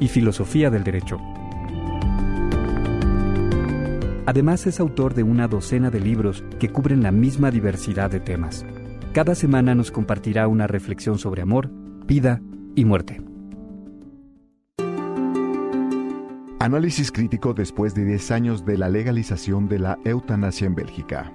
y Filosofía del Derecho. Además es autor de una docena de libros que cubren la misma diversidad de temas. Cada semana nos compartirá una reflexión sobre amor, vida y muerte. Análisis crítico después de 10 años de la legalización de la eutanasia en Bélgica.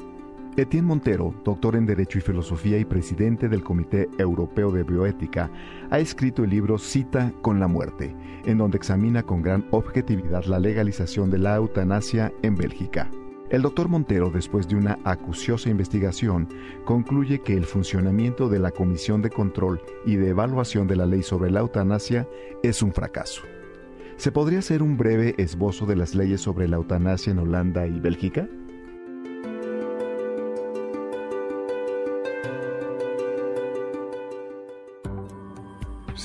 Etienne Montero, doctor en Derecho y Filosofía y presidente del Comité Europeo de Bioética, ha escrito el libro Cita con la muerte, en donde examina con gran objetividad la legalización de la eutanasia en Bélgica. El doctor Montero, después de una acuciosa investigación, concluye que el funcionamiento de la Comisión de Control y de Evaluación de la Ley sobre la Eutanasia es un fracaso. ¿Se podría hacer un breve esbozo de las leyes sobre la eutanasia en Holanda y Bélgica?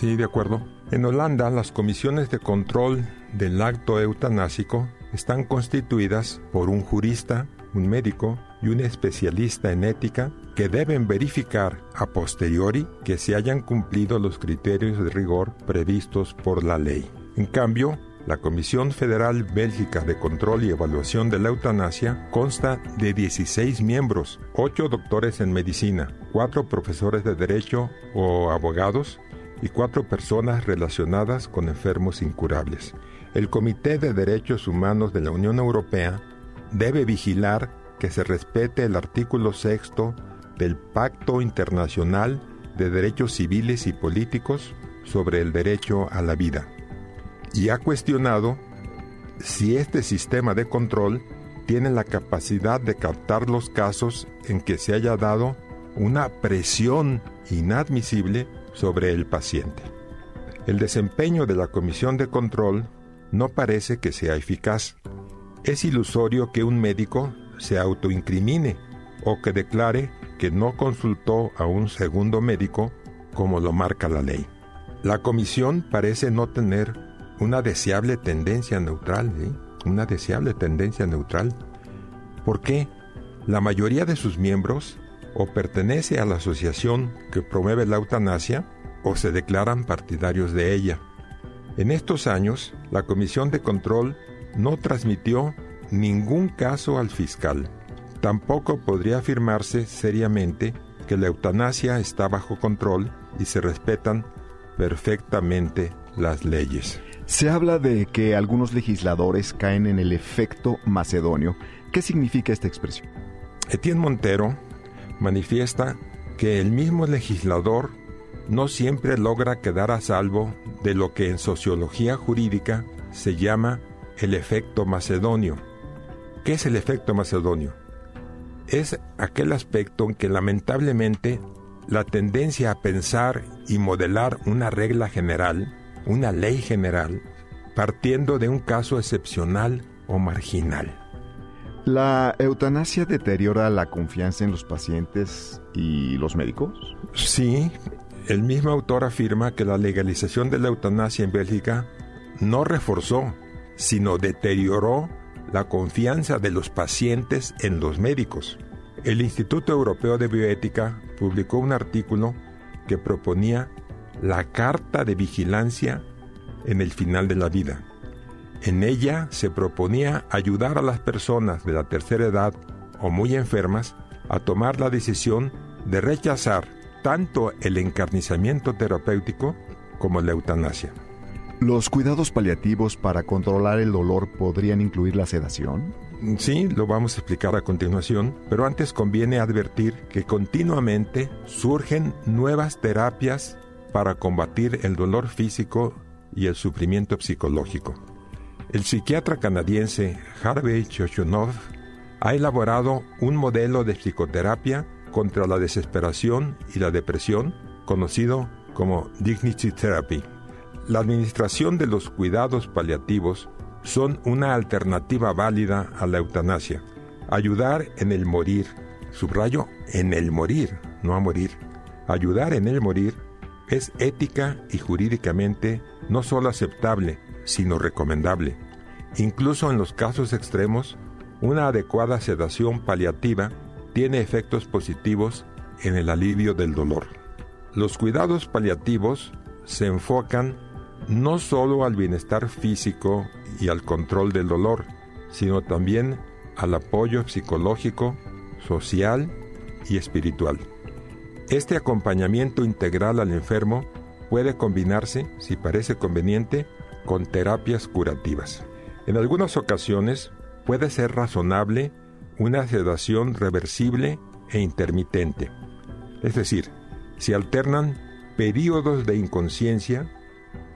Sí, de acuerdo. En Holanda, las comisiones de control del acto eutanásico están constituidas por un jurista, un médico y un especialista en ética que deben verificar a posteriori que se hayan cumplido los criterios de rigor previstos por la ley. En cambio, la Comisión Federal Bélgica de Control y Evaluación de la Eutanasia consta de 16 miembros, 8 doctores en medicina, 4 profesores de derecho o abogados y cuatro personas relacionadas con enfermos incurables. El Comité de Derechos Humanos de la Unión Europea debe vigilar que se respete el artículo sexto del Pacto Internacional de Derechos Civiles y Políticos sobre el derecho a la vida y ha cuestionado si este sistema de control tiene la capacidad de captar los casos en que se haya dado una presión inadmisible sobre el paciente. El desempeño de la comisión de control no parece que sea eficaz. Es ilusorio que un médico se autoincrimine o que declare que no consultó a un segundo médico como lo marca la ley. La comisión parece no tener una deseable tendencia neutral, ¿eh? una deseable tendencia neutral. ¿Por qué? La mayoría de sus miembros o pertenece a la asociación que promueve la eutanasia o se declaran partidarios de ella. En estos años, la Comisión de Control no transmitió ningún caso al fiscal. Tampoco podría afirmarse seriamente que la eutanasia está bajo control y se respetan perfectamente las leyes. Se habla de que algunos legisladores caen en el efecto macedonio. ¿Qué significa esta expresión? Etienne Montero manifiesta que el mismo legislador no siempre logra quedar a salvo de lo que en sociología jurídica se llama el efecto macedonio. ¿Qué es el efecto macedonio? Es aquel aspecto en que lamentablemente la tendencia a pensar y modelar una regla general, una ley general, partiendo de un caso excepcional o marginal. ¿La eutanasia deteriora la confianza en los pacientes y los médicos? Sí, el mismo autor afirma que la legalización de la eutanasia en Bélgica no reforzó, sino deterioró la confianza de los pacientes en los médicos. El Instituto Europeo de Bioética publicó un artículo que proponía la Carta de Vigilancia en el final de la vida en ella se proponía ayudar a las personas de la tercera edad o muy enfermas a tomar la decisión de rechazar tanto el encarnizamiento terapéutico como la eutanasia. ¿Los cuidados paliativos para controlar el dolor podrían incluir la sedación? Sí, lo vamos a explicar a continuación, pero antes conviene advertir que continuamente surgen nuevas terapias para combatir el dolor físico y el sufrimiento psicológico. El psiquiatra canadiense Harvey Chochonov ha elaborado un modelo de psicoterapia contra la desesperación y la depresión, conocido como Dignity Therapy. La administración de los cuidados paliativos son una alternativa válida a la eutanasia. Ayudar en el morir, subrayo, en el morir, no a morir. Ayudar en el morir es ética y jurídicamente no solo aceptable, sino recomendable. Incluso en los casos extremos, una adecuada sedación paliativa tiene efectos positivos en el alivio del dolor. Los cuidados paliativos se enfocan no solo al bienestar físico y al control del dolor, sino también al apoyo psicológico, social y espiritual. Este acompañamiento integral al enfermo puede combinarse, si parece conveniente, con terapias curativas. En algunas ocasiones puede ser razonable una sedación reversible e intermitente, es decir, se alternan periodos de inconsciencia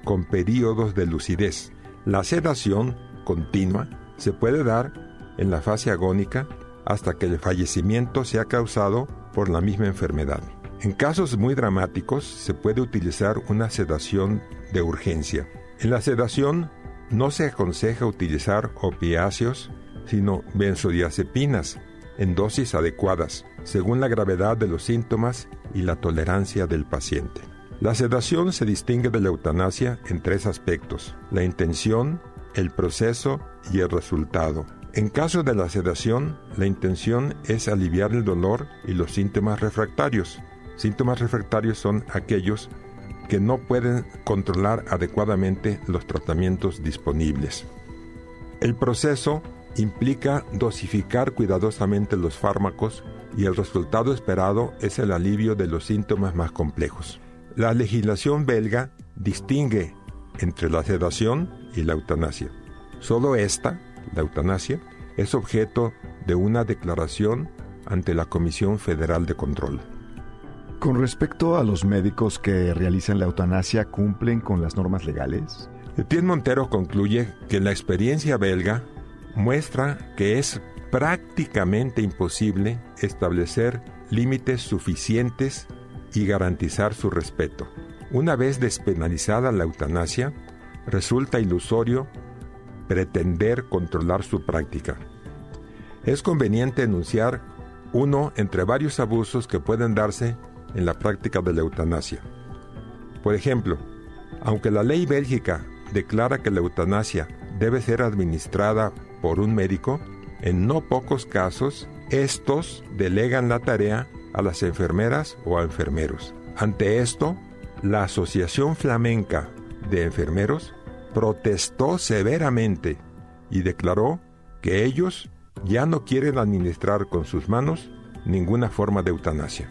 con periodos de lucidez. La sedación continua se puede dar en la fase agónica hasta que el fallecimiento sea causado por la misma enfermedad. En casos muy dramáticos se puede utilizar una sedación de urgencia. En la sedación no se aconseja utilizar opiáceos, sino benzodiazepinas en dosis adecuadas, según la gravedad de los síntomas y la tolerancia del paciente. La sedación se distingue de la eutanasia en tres aspectos, la intención, el proceso y el resultado. En caso de la sedación, la intención es aliviar el dolor y los síntomas refractarios, Síntomas refractarios son aquellos que no pueden controlar adecuadamente los tratamientos disponibles. El proceso implica dosificar cuidadosamente los fármacos y el resultado esperado es el alivio de los síntomas más complejos. La legislación belga distingue entre la sedación y la eutanasia. Solo esta, la eutanasia, es objeto de una declaración ante la Comisión Federal de Control. Con respecto a los médicos que realizan la eutanasia, ¿cumplen con las normas legales? Etienne Montero concluye que la experiencia belga muestra que es prácticamente imposible establecer límites suficientes y garantizar su respeto. Una vez despenalizada la eutanasia, resulta ilusorio pretender controlar su práctica. Es conveniente enunciar uno entre varios abusos que pueden darse en la práctica de la eutanasia. Por ejemplo, aunque la ley bélgica declara que la eutanasia debe ser administrada por un médico, en no pocos casos, estos delegan la tarea a las enfermeras o a enfermeros. Ante esto, la Asociación Flamenca de Enfermeros protestó severamente y declaró que ellos ya no quieren administrar con sus manos ninguna forma de eutanasia.